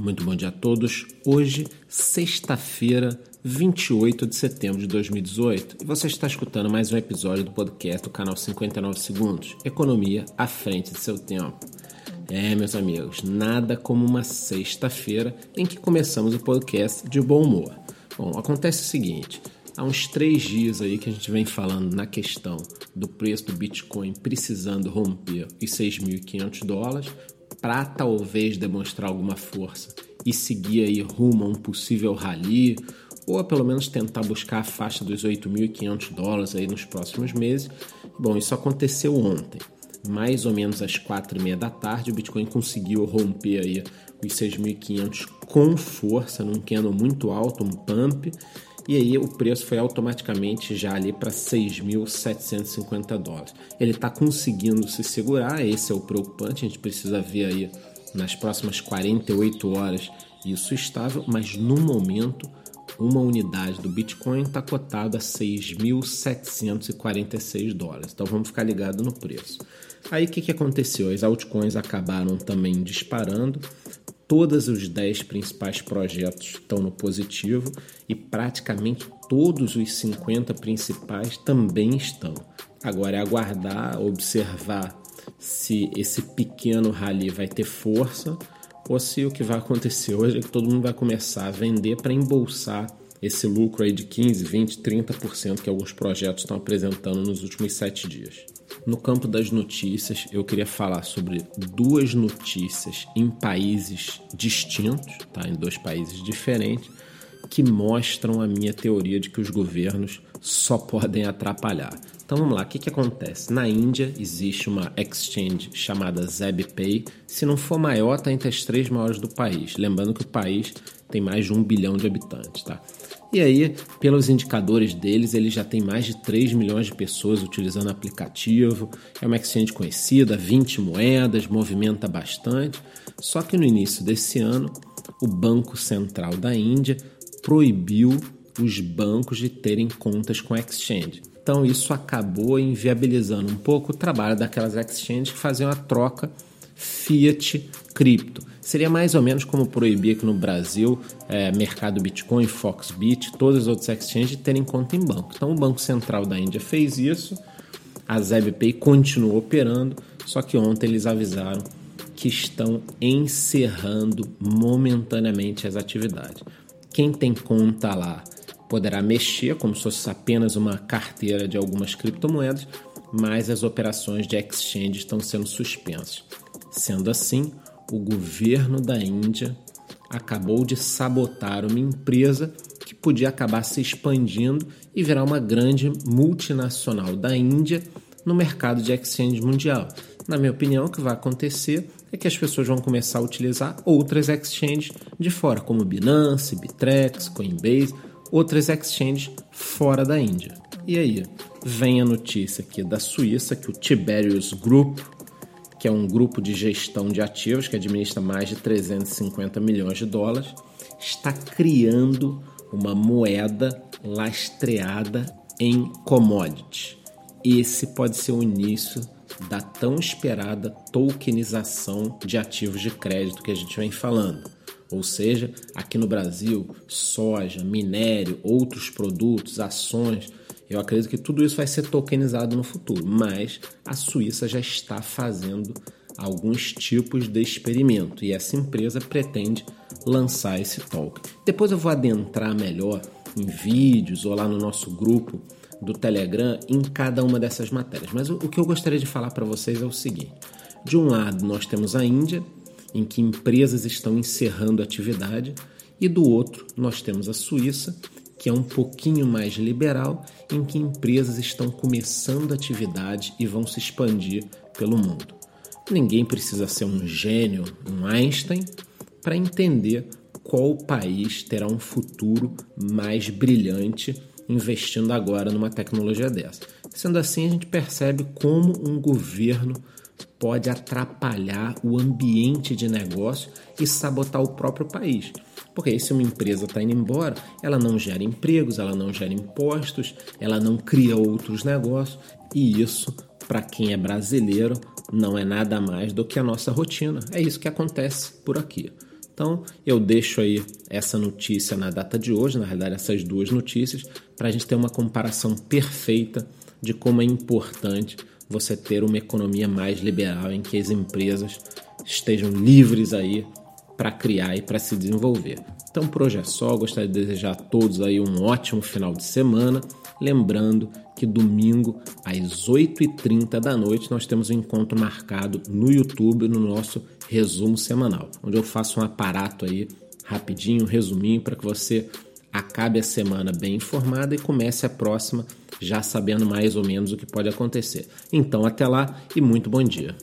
Muito bom dia a todos. Hoje, sexta-feira, 28 de setembro de 2018, e você está escutando mais um episódio do podcast do canal 59 Segundos Economia à frente de seu tempo. É, meus amigos, nada como uma sexta-feira em que começamos o podcast de bom humor. Bom, acontece o seguinte: há uns três dias aí que a gente vem falando na questão do preço do Bitcoin precisando romper os 6.500 dólares para talvez demonstrar alguma força e seguir aí rumo a um possível rally ou a pelo menos tentar buscar a faixa dos 8.500 dólares aí nos próximos meses. Bom, isso aconteceu ontem. Mais ou menos às quatro e meia da tarde, o Bitcoin conseguiu romper aí os 6.500 com força, num candle muito alto, um pump, e aí o preço foi automaticamente já ali para 6.750 dólares. Ele está conseguindo se segurar, esse é o preocupante, a gente precisa ver aí nas próximas 48 horas isso estável, mas no momento uma unidade do Bitcoin está cotada a 6.746 dólares. Então vamos ficar ligado no preço. Aí o que, que aconteceu? As altcoins acabaram também disparando. Todos os 10 principais projetos estão no positivo e praticamente todos os 50 principais também estão. Agora é aguardar, observar se esse pequeno rally vai ter força ou se o que vai acontecer hoje é que todo mundo vai começar a vender para embolsar esse lucro aí de 15, 20, 30% que alguns projetos estão apresentando nos últimos sete dias. No campo das notícias, eu queria falar sobre duas notícias em países distintos, tá? em dois países diferentes, que mostram a minha teoria de que os governos só podem atrapalhar. Então vamos lá, o que, que acontece? Na Índia existe uma exchange chamada ZebPay, se não for maior, está entre as três maiores do país. Lembrando que o país tem mais de um bilhão de habitantes, tá? E aí, pelos indicadores deles, ele já tem mais de 3 milhões de pessoas utilizando o aplicativo. É uma exchange conhecida, 20 moedas, movimenta bastante. Só que no início desse ano, o Banco Central da Índia proibiu os bancos de terem contas com exchange. Então isso acabou inviabilizando um pouco o trabalho daquelas exchanges que faziam a troca fiat cripto. Seria mais ou menos como proibir aqui no Brasil é, mercado Bitcoin, Foxbit, todas as outras exchanges terem conta em banco. Então o Banco Central da Índia fez isso, a ZebPay continuou operando, só que ontem eles avisaram que estão encerrando momentaneamente as atividades. Quem tem conta lá poderá mexer como se fosse apenas uma carteira de algumas criptomoedas, mas as operações de exchange estão sendo suspensas. Sendo assim, o governo da Índia acabou de sabotar uma empresa que podia acabar se expandindo e virar uma grande multinacional da Índia no mercado de exchange mundial. Na minha opinião, o que vai acontecer é que as pessoas vão começar a utilizar outras exchanges de fora, como Binance, Bitrex, Coinbase, outras exchanges fora da Índia. E aí, vem a notícia aqui da Suíça que o Tiberius Group, que é um grupo de gestão de ativos que administra mais de 350 milhões de dólares, está criando uma moeda lastreada em commodities. Esse pode ser o início da tão esperada tokenização de ativos de crédito que a gente vem falando. Ou seja, aqui no Brasil, soja, minério, outros produtos, ações, eu acredito que tudo isso vai ser tokenizado no futuro, mas a Suíça já está fazendo alguns tipos de experimento e essa empresa pretende lançar esse token. Depois eu vou adentrar melhor em vídeos ou lá no nosso grupo do Telegram em cada uma dessas matérias. Mas o, que eu gostaria de falar para vocês é o seguinte: de um lado, nós temos a Índia, em que empresas estão encerrando atividade, e do outro, nós temos a Suíça, que é um pouquinho mais liberal, em que empresas estão começando atividade e vão se expandir pelo mundo. Ninguém precisa ser um gênio, um Einstein, para entender qual país terá um futuro mais brilhante investindo agora numa tecnologia dessa. Sendo assim, a gente percebe como um governo pode atrapalhar o ambiente de negócio e sabotar o próprio país. Porque se uma empresa está indo embora, ela não gera empregos, ela não gera impostos, ela não cria outros negócios, e isso, para quem é brasileiro, não é nada mais do que a nossa rotina. É isso que acontece por aqui. Então eu deixo aí essa notícia na data de hoje, na realidade essas duas notícias, para a gente ter uma comparação perfeita de como é importante você ter uma economia mais liberal em que as empresas estejam livres aí para criar e para se desenvolver. Então por hoje é só, gostaria de desejar a todos aí um ótimo final de semana, lembrando que domingo às 8h30 da noite nós temos um encontro marcado no YouTube no nosso resumo semanal, onde eu faço um aparato aí rapidinho, um resuminho para que você acabe a semana bem informada e comece a próxima já sabendo mais ou menos o que pode acontecer. Então até lá e muito bom dia.